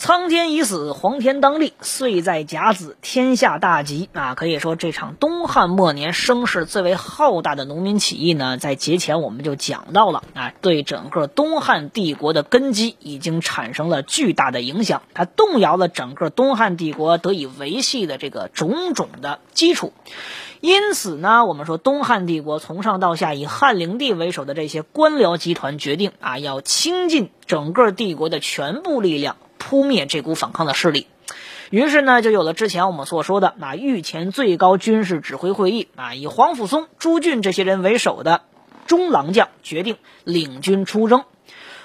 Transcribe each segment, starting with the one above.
苍天已死，黄天当立，岁在甲子，天下大吉啊！可以说，这场东汉末年声势最为浩大的农民起义呢，在节前我们就讲到了啊，对整个东汉帝国的根基已经产生了巨大的影响，它动摇了整个东汉帝国得以维系的这个种种的基础。因此呢，我们说东汉帝国从上到下以汉灵帝为首的这些官僚集团决定啊，要倾尽整个帝国的全部力量。扑灭这股反抗的势力，于是呢，就有了之前我们所说的那御前最高军事指挥会议啊，以皇甫嵩、朱俊这些人为首的中郎将决定领军出征。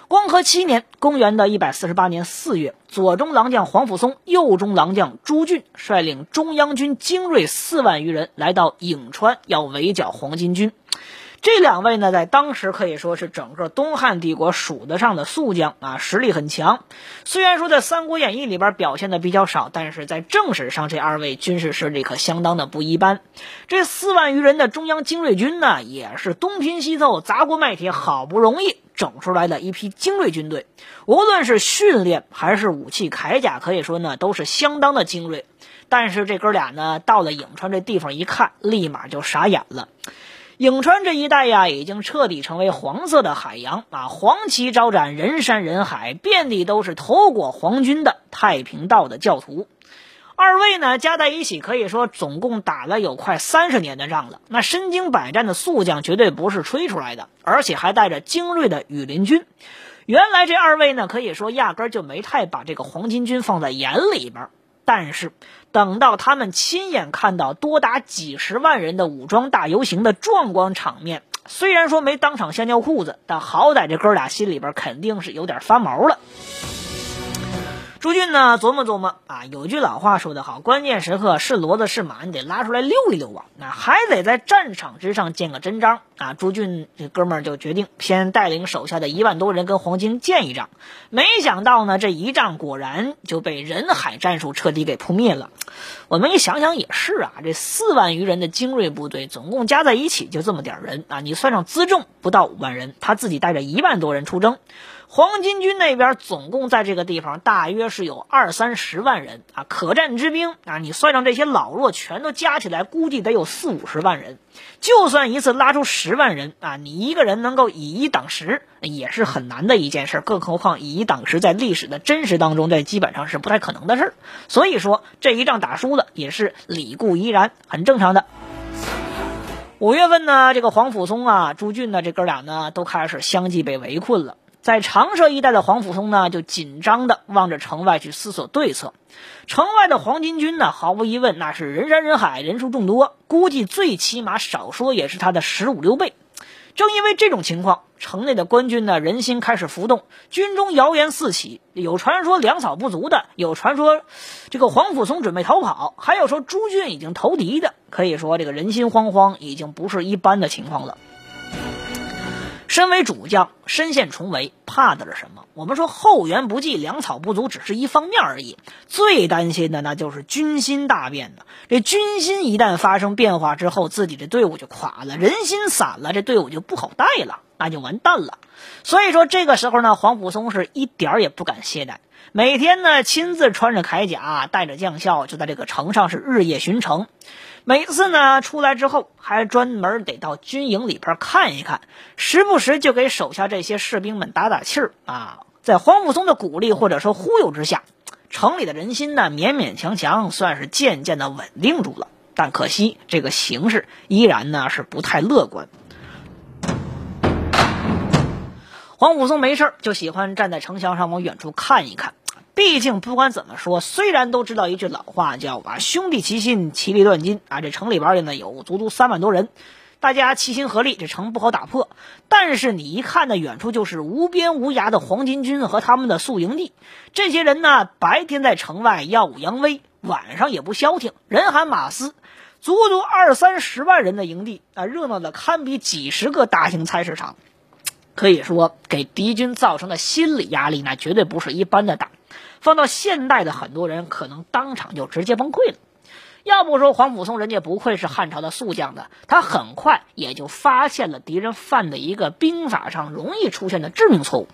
光和七年，公元的一百四十八年四月，左中郎将皇甫嵩、右中郎将朱俊率领中央军精锐四万余人来到颍川，要围剿黄巾军。这两位呢，在当时可以说是整个东汉帝国数得上的宿将啊，实力很强。虽然说在《三国演义》里边表现的比较少，但是在正史上，这二位军事实力可相当的不一般。这四万余人的中央精锐军呢，也是东拼西凑、砸锅卖铁，好不容易整出来的一批精锐军队。无论是训练还是武器铠甲，可以说呢，都是相当的精锐。但是这哥俩呢，到了颍川这地方一看，立马就傻眼了。颍川这一带呀，已经彻底成为黄色的海洋啊！黄旗招展，人山人海，遍地都是投过皇军的太平道的教徒。二位呢，加在一起可以说总共打了有快三十年的仗了。那身经百战的宿将绝对不是吹出来的，而且还带着精锐的羽林军。原来这二位呢，可以说压根就没太把这个黄巾军放在眼里边。但是，等到他们亲眼看到多达几十万人的武装大游行的壮观场面，虽然说没当场吓尿裤子，但好歹这哥俩心里边肯定是有点发毛了。朱俊呢，琢磨琢磨啊，有句老话说得好，关键时刻是骡子是马，你得拉出来溜一溜啊，那还得在战场之上见个真章啊。朱俊这哥们儿就决定先带领手下的一万多人跟黄巾见一仗，没想到呢，这一仗果然就被人海战术彻底给扑灭了。我们一想想也是啊，这四万余人的精锐部队，总共加在一起就这么点人啊，你算上辎重不到五万人，他自己带着一万多人出征。黄巾军那边总共在这个地方大约是有二三十万人啊，可战之兵啊，你算上这些老弱，全都加起来，估计得有四五十万人。就算一次拉出十万人啊，你一个人能够以一挡十，也是很难的一件事。更何况以一挡十，在历史的真实当中，这基本上是不太可能的事。所以说这一仗打输了，也是理固依然，很正常的。五月份呢，这个黄甫嵩啊、朱俊呢，这哥俩呢，都开始相继被围困了。在长社一带的黄甫嵩呢，就紧张的望着城外去思索对策。城外的黄巾军呢，毫无疑问那是人山人海，人数众多，估计最起码少说也是他的十五六倍。正因为这种情况，城内的官军呢，人心开始浮动，军中谣言四起，有传说粮草不足的，有传说这个黄甫嵩准备逃跑，还有说朱俊已经投敌的。可以说，这个人心惶惶，已经不是一般的情况了。身为主将，身陷重围，怕的是什么？我们说后援不济，粮草不足，只是一方面而已。最担心的那就是军心大变的。这军心一旦发生变化之后，自己的队伍就垮了，人心散了，这队伍就不好带了，那就完蛋了。所以说这个时候呢，黄甫松是一点也不敢懈怠，每天呢亲自穿着铠甲，带着将校，就在这个城上是日夜巡城。每次呢出来之后，还专门得到军营里边看一看，时不时就给手下这些士兵们打打气儿啊。在黄甫嵩的鼓励或者说忽悠之下，城里的人心呢勉勉强强算是渐渐的稳定住了。但可惜这个形势依然呢是不太乐观。黄武松没事就喜欢站在城墙上往远处看一看。毕竟不管怎么说，虽然都知道一句老话叫“啊兄弟齐心，其利断金”啊，这城里边呢有足足三万多人，大家齐心合力，这城不好打破。但是你一看呢，远处就是无边无涯的黄巾军和他们的宿营地。这些人呢，白天在城外耀武扬威，晚上也不消停，人喊马嘶，足足二三十万人的营地啊，热闹的堪比几十个大型菜市场。可以说，给敌军造成的心理压力，那绝对不是一般的大。放到现代的很多人，可能当场就直接崩溃了。要不说黄甫松人家不愧是汉朝的宿将的，他很快也就发现了敌人犯的一个兵法上容易出现的致命错误。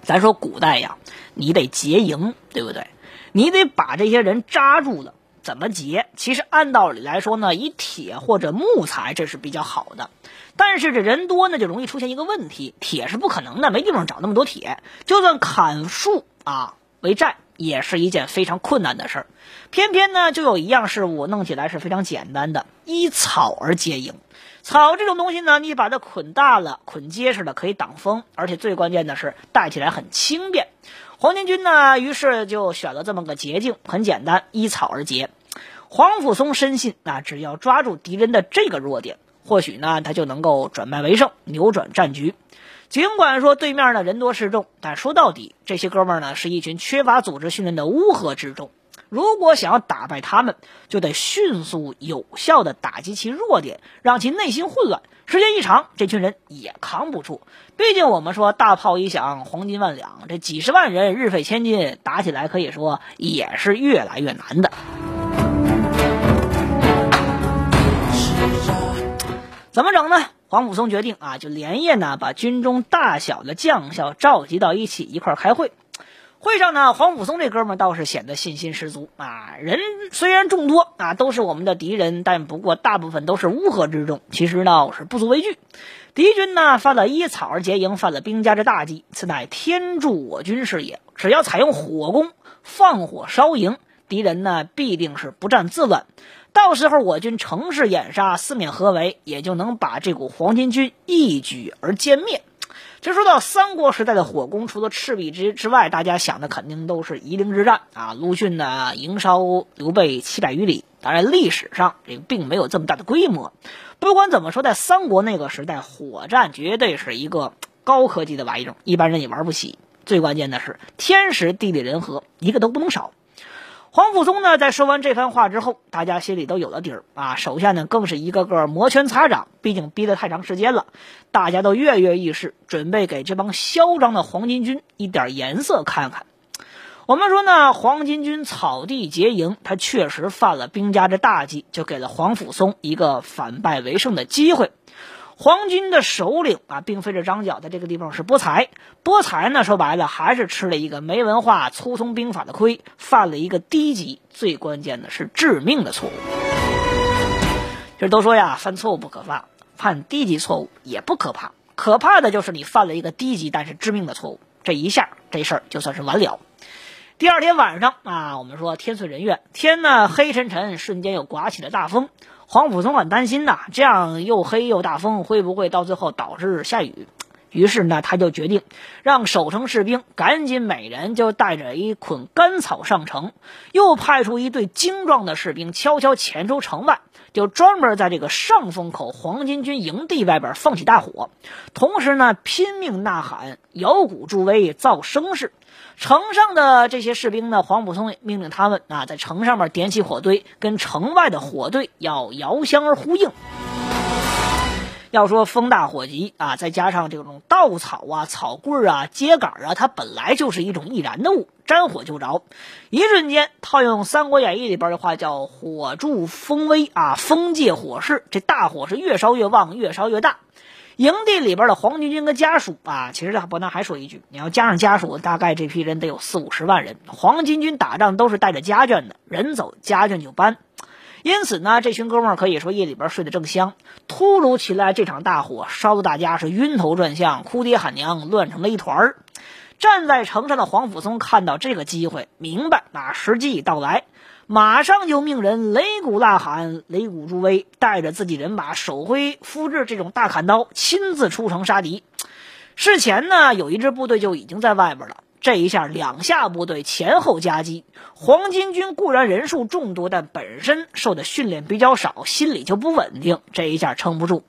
咱说古代呀，你得结营，对不对？你得把这些人扎住了。怎么结？其实按道理来说呢，以铁或者木材这是比较好的。但是这人多呢，就容易出现一个问题：铁是不可能的，没地方找那么多铁。就算砍树啊为寨，也是一件非常困难的事儿。偏偏呢，就有一样事物弄起来是非常简单的，依草而结营。草这种东西呢，你把它捆大了、捆结实了，可以挡风，而且最关键的是带起来很轻便。黄巾军呢，于是就选了这么个捷径，很简单，依草而结。黄甫松深信，啊，只要抓住敌人的这个弱点，或许呢，他就能够转败为胜，扭转战局。尽管说对面呢人多势众，但说到底，这些哥们呢是一群缺乏组织训练的乌合之众。如果想要打败他们，就得迅速有效的打击其弱点，让其内心混乱。时间一长，这群人也扛不住。毕竟我们说大炮一响，黄金万两，这几十万人日费千金，打起来可以说也是越来越难的。怎么整呢？黄甫松决定啊，就连夜呢把军中大小的将校召集到一起，一块开会。会上呢，黄甫松这哥们倒是显得信心十足啊。人虽然众多啊，都是我们的敌人，但不过大部分都是乌合之众。其实呢，是不足为惧。敌军呢犯了依草而结营，犯了兵家之大忌，此乃天助我军是也。只要采用火攻，放火烧营，敌人呢必定是不战自乱。到时候我军乘势掩杀，四面合围，也就能把这股黄巾军一举而歼灭。就说到三国时代的火攻，除了赤壁之之外，大家想的肯定都是夷陵之战啊。陆逊呢，营烧刘备七百余里。当然，历史上这个并没有这么大的规模。不管怎么说，在三国那个时代，火战绝对是一个高科技的玩意儿，一般人也玩不起。最关键的是，天时地利人和，一个都不能少。黄甫松呢，在说完这番话之后，大家心里都有了底儿啊。手下呢，更是一个个摩拳擦掌，毕竟逼得太长时间了，大家都跃跃欲试，准备给这帮嚣张的黄巾军一点颜色看看。我们说呢，黄巾军草地结营，他确实犯了兵家之大忌，就给了黄甫松一个反败为胜的机会。黄军的首领啊，并非是张角，在这个地方是波才。波才呢，说白了还是吃了一个没文化、粗通兵法的亏，犯了一个低级，最关键的是致命的错误。其实都说呀，犯错误不可怕，犯低级错误也不可怕，可怕的就是你犯了一个低级但是致命的错误，这一下这事儿就算是完了。第二天晚上啊，我们说天遂人愿，天呢黑沉沉，瞬间又刮起了大风。黄甫松很担心呐，这样又黑又大风，会不会到最后导致下雨？于是呢，他就决定让守城士兵赶紧每人就带着一捆干草上城，又派出一队精壮的士兵悄悄潜出城外，就专门在这个上风口黄巾军营地外边放起大火，同时呢拼命呐喊，摇鼓助威，造声势。城上的这些士兵呢，黄甫松命令他们啊，在城上面点起火堆，跟城外的火堆要遥相而呼应。要说风大火急啊，再加上这种稻草啊、草棍啊、秸秆啊，它本来就是一种易燃的物，沾火就着。一瞬间，套用《三国演义》里边的话，叫“火助风威”啊，风借火势，这大火是越烧越旺，越烧越大。营地里边的黄巾军跟家属啊，其实伯南还说一句：你要加上家属，大概这批人得有四五十万人。黄巾军打仗都是带着家眷的，人走家眷就搬。因此呢，这群哥们儿可以说夜里边睡得正香。突如其来这场大火，烧得大家是晕头转向、哭爹喊娘，乱成了一团儿。站在城上的黄甫松看到这个机会，明白啊时机已到来。马上就命人擂鼓呐喊，擂鼓助威，带着自己人马，手挥复制这种大砍刀，亲自出城杀敌。事前呢，有一支部队就已经在外边了。这一下两下部队前后夹击，黄巾军固然人数众多，但本身受的训练比较少，心里就不稳定，这一下撑不住。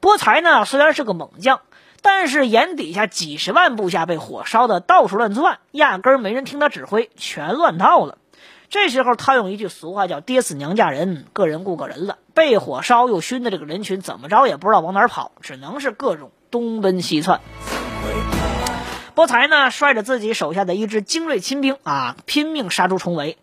波才呢虽然是个猛将，但是眼底下几十万部下被火烧的到处乱窜，压根儿没人听他指挥，全乱套了。这时候他用一句俗话叫“爹死娘嫁人，个人顾个人”了。被火烧又熏的这个人群怎么着也不知道往哪儿跑，只能是各种东奔西窜。波才呢，率着自己手下的一支精锐亲兵啊，拼命杀出重围。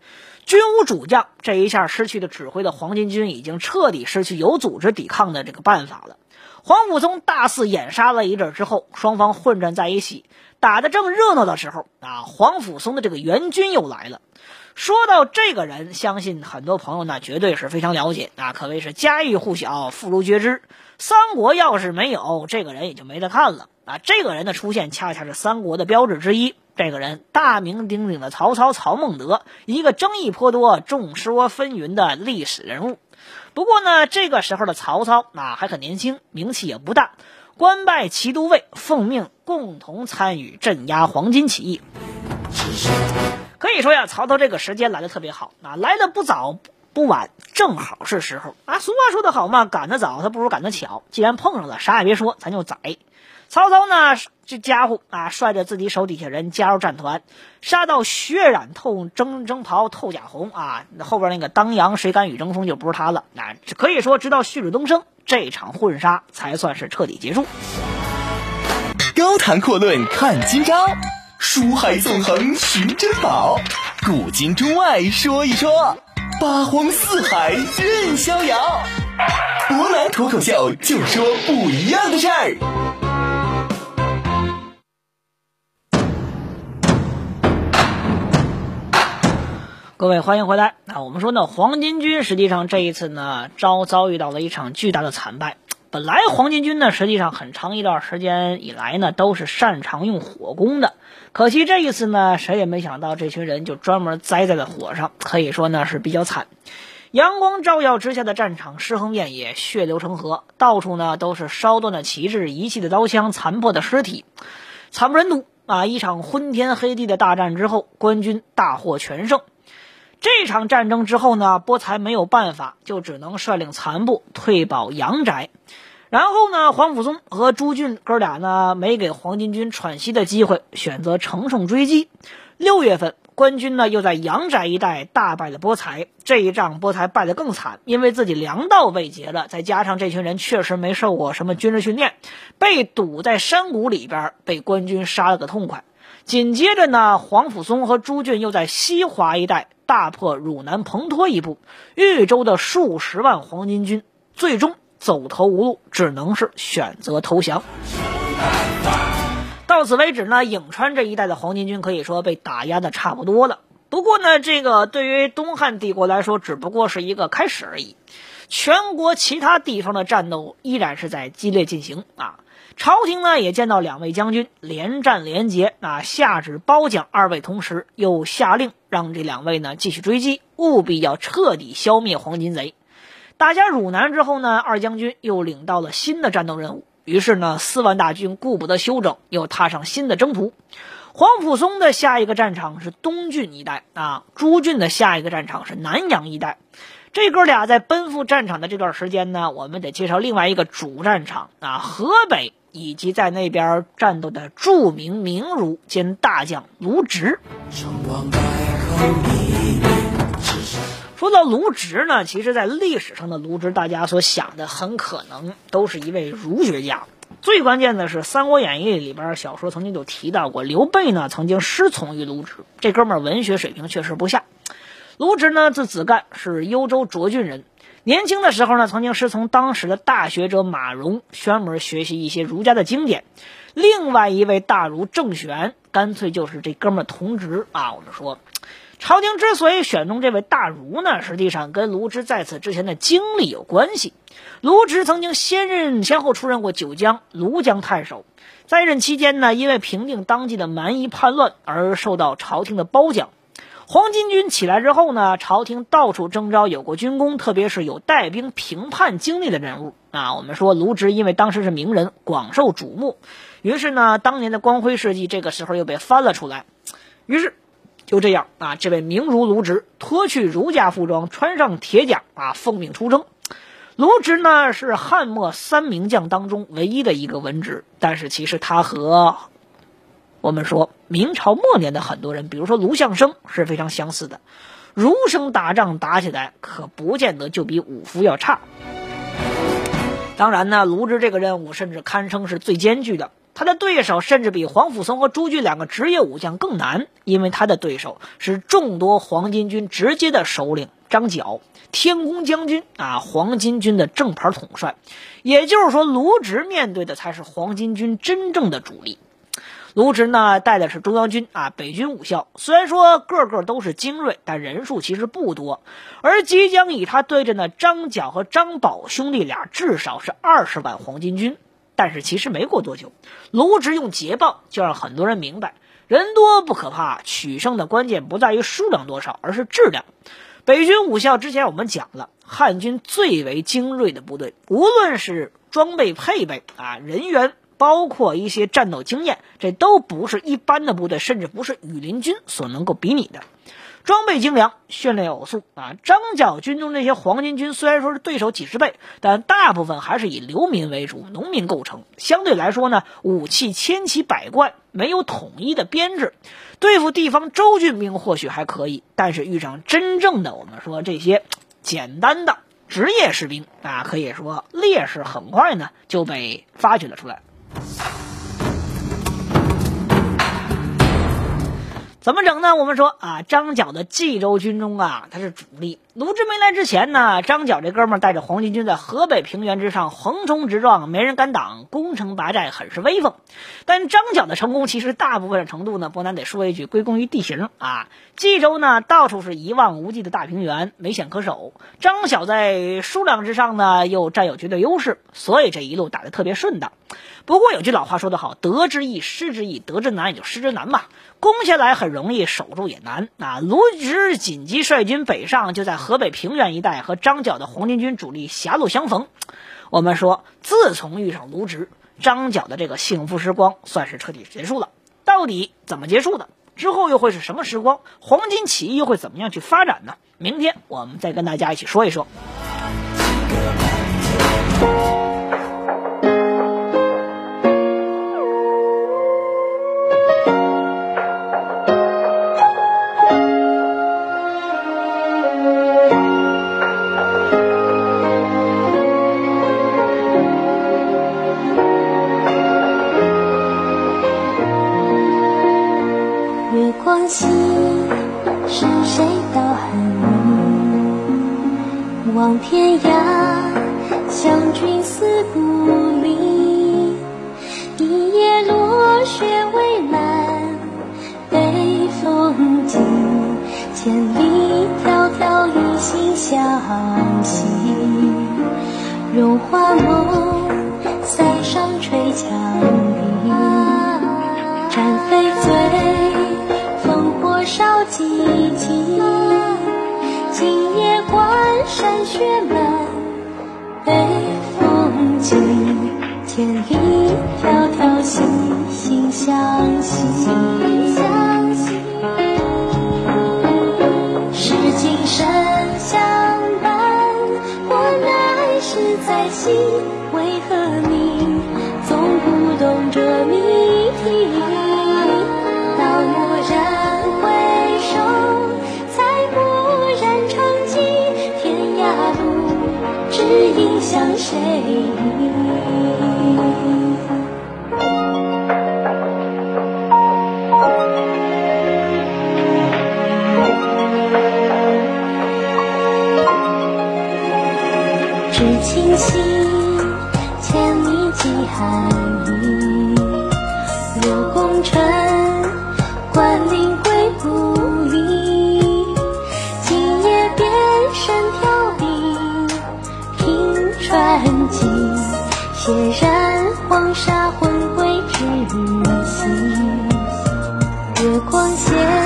军无主将，这一下失去了指挥的黄巾军已经彻底失去有组织抵抗的这个办法了。黄甫松大肆掩杀了一阵之后，双方混战在一起，打得正热闹的时候啊，黄甫松的这个援军又来了。说到这个人，相信很多朋友呢绝对是非常了解啊，可谓是家喻户晓、妇孺皆知。三国要是没有这个人，也就没得看了。啊，这个人的出现恰恰是三国的标志之一。这个人大名鼎鼎的曹操曹孟德，一个争议颇多、众说纷纭的历史人物。不过呢，这个时候的曹操啊还很年轻，名气也不大，官拜骑都尉，奉命共同参与镇压黄巾起义。可以说呀，曹操这个时间来的特别好啊，来的不早不晚，正好是时候啊。俗话说得好嘛，赶得早他不如赶得巧。既然碰上了，啥也别说，咱就宰。曹操呢，这家伙啊，率着自己手底下人加入战团，杀到血染透征征袍透甲红啊！后边那个当阳谁敢与争锋就不是他了。那可以说，直到旭日东升，这场混杀才算是彻底结束。高谈阔论看今朝，书海纵横寻珍宝，古今中外说一说，八荒四海任逍遥。博南脱口秀就说不一样的事儿。各位欢迎回来。那我们说呢，黄巾军实际上这一次呢，遭遭遇到了一场巨大的惨败。本来黄巾军呢，实际上很长一段时间以来呢，都是擅长用火攻的。可惜这一次呢，谁也没想到这群人就专门栽在了火上，可以说呢是比较惨。阳光照耀之下的战场尸横遍野，血流成河，到处呢都是烧断的旗帜、遗弃的刀枪、残破的尸体，惨不忍睹啊！一场昏天黑地的大战之后，官军大获全胜。这场战争之后呢，波才没有办法，就只能率领残部退保阳宅。然后呢，黄甫松和朱俊哥俩呢，没给黄巾军喘息的机会，选择乘胜追击。六月份，官军呢又在阳宅一带大败了波才。这一仗，波才败得更惨，因为自己粮道被劫了，再加上这群人确实没受过什么军事训练，被堵在山谷里边，被官军杀了个痛快。紧接着呢，黄甫松和朱俊又在西华一带。大破汝南彭托一部，豫州的数十万黄巾军最终走投无路，只能是选择投降。到此为止呢，颍川这一带的黄巾军可以说被打压的差不多了。不过呢，这个对于东汉帝国来说，只不过是一个开始而已。全国其他地方的战斗依然是在激烈进行啊。朝廷呢也见到两位将军连战连捷，那下旨褒奖二位，同时又下令让这两位呢继续追击，务必要彻底消灭黄巾贼。打下汝南之后呢，二将军又领到了新的战斗任务。于是呢，四万大军顾不得休整，又踏上新的征途。黄甫松的下一个战场是东郡一带啊，朱俊的下一个战场是南阳一带。这哥俩在奔赴战场的这段时间呢，我们得介绍另外一个主战场啊，河北。以及在那边战斗的著名名儒兼大将卢植。说到卢植呢，其实，在历史上的卢植，大家所想的很可能都是一位儒学家。最关键的是，《三国演义》里边小说曾经就提到过，刘备呢曾经师从于卢植。这哥们儿文学水平确实不下。卢植呢，字子干，是幽州涿郡人。年轻的时候呢，曾经师从当时的大学者马融，专门学习一些儒家的经典。另外一位大儒郑玄，干脆就是这哥们儿同职啊。我们说，朝廷之所以选中这位大儒呢，实际上跟卢植在此之前的经历有关系。卢植曾经先任先后出任过九江、庐江太守，在任期间呢，因为平定当地的蛮夷叛乱而受到朝廷的褒奖。黄巾军起来之后呢，朝廷到处征召有过军功，特别是有带兵平叛经历的人物啊。我们说卢植，因为当时是名人，广受瞩目，于是呢，当年的光辉事迹这个时候又被翻了出来。于是，就这样啊，这位名儒卢植脱去儒家服装，穿上铁甲啊，奉命出征。卢植呢是汉末三名将当中唯一的一个文职，但是其实他和我们说明朝末年的很多人，比如说卢象升是非常相似的。儒生打仗打起来，可不见得就比武夫要差。当然呢，卢植这个任务甚至堪称是最艰巨的。他的对手甚至比黄甫松和朱据两个职业武将更难，因为他的对手是众多黄巾军直接的首领张角，天公将军啊，黄巾军的正牌统帅。也就是说，卢植面对的才是黄巾军真正的主力。卢植呢，带的是中央军啊，北军武校。虽然说个个都是精锐，但人数其实不多。而即将与他对阵的张角和张宝兄弟俩，至少是二十万黄巾军。但是其实没过多久，卢植用捷报就让很多人明白，人多不可怕，取胜的关键不在于数量多少，而是质量。北军武校之前我们讲了，汉军最为精锐的部队，无论是装备配备啊，人员，包括一些战斗经验，这都不是一般的部队，甚至不是羽林军所能够比拟的。装备精良，训练有素啊！张角军中那些黄巾军虽然说是对手几十倍，但大部分还是以流民为主，农民构成。相对来说呢，武器千奇百怪，没有统一的编制。对付地方州郡兵或许还可以，但是遇上真正的我们说这些简单的职业士兵啊，可以说劣势很快呢就被发掘了出来。怎么整呢？我们说啊，张角的冀州军中啊，他是主力。卢植没来之前呢，张角这哥们带着黄巾军在河北平原之上横冲直撞，没人敢挡，攻城拔寨，很是威风。但张角的成功，其实大部分程度呢，不难得说一句，归功于地形啊。冀州呢，到处是一望无际的大平原，没险可守。张角在数量之上呢，又占有绝对优势，所以这一路打得特别顺当。不过有句老话说得好，得之易，失之易；得之难，也就失之难嘛。攻下来很容易，守住也难啊。卢植紧急率军北上，就在河北平原一带和张角的黄巾军主力狭路相逢。我们说，自从遇上卢植，张角的这个幸福时光算是彻底结束了。到底怎么结束的？之后又会是什么时光？黄巾起义又会怎么样去发展呢？明天我们再跟大家一起说一说。雪满，北风急，千里迢迢心心相惜。是今生相伴，我来时在心，为何你总不懂这向谁？月